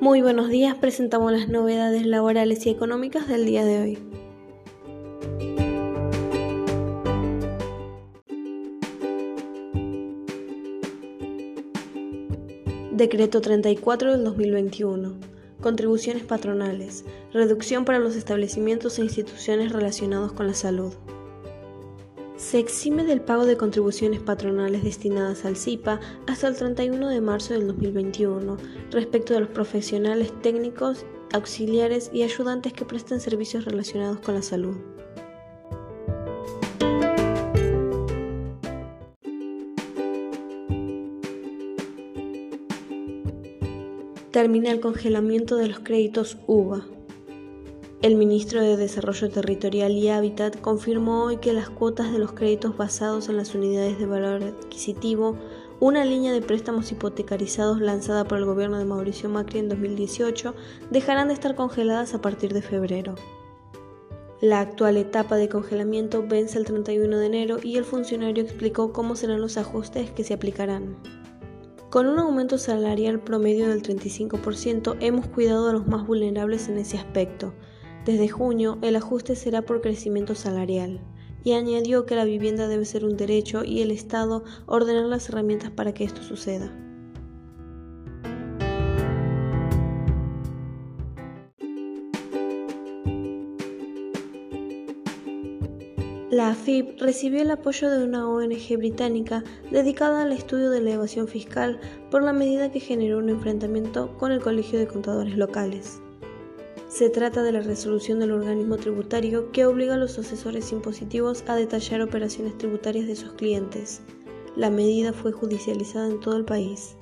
Muy buenos días, presentamos las novedades laborales y económicas del día de hoy. Decreto 34 del 2021. Contribuciones patronales. Reducción para los establecimientos e instituciones relacionados con la salud. Se exime del pago de contribuciones patronales destinadas al CIPA hasta el 31 de marzo del 2021 respecto de los profesionales técnicos, auxiliares y ayudantes que presten servicios relacionados con la salud. Termina el congelamiento de los créditos UVA. El ministro de Desarrollo Territorial y Hábitat confirmó hoy que las cuotas de los créditos basados en las unidades de valor adquisitivo, una línea de préstamos hipotecarizados lanzada por el gobierno de Mauricio Macri en 2018, dejarán de estar congeladas a partir de febrero. La actual etapa de congelamiento vence el 31 de enero y el funcionario explicó cómo serán los ajustes que se aplicarán. Con un aumento salarial promedio del 35%, hemos cuidado a los más vulnerables en ese aspecto, desde junio, el ajuste será por crecimiento salarial, y añadió que la vivienda debe ser un derecho y el Estado ordenar las herramientas para que esto suceda. La AFIP recibió el apoyo de una ONG británica dedicada al estudio de la evasión fiscal por la medida que generó un enfrentamiento con el Colegio de Contadores Locales. Se trata de la resolución del organismo tributario que obliga a los asesores impositivos a detallar operaciones tributarias de sus clientes. La medida fue judicializada en todo el país.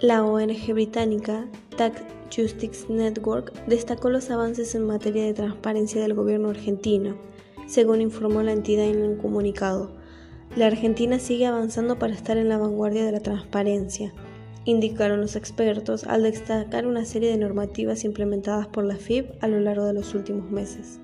La ONG británica Tax Justice Network destacó los avances en materia de transparencia del gobierno argentino, según informó la entidad en un comunicado. La Argentina sigue avanzando para estar en la vanguardia de la transparencia indicaron los expertos al destacar una serie de normativas implementadas por la FIB a lo largo de los últimos meses.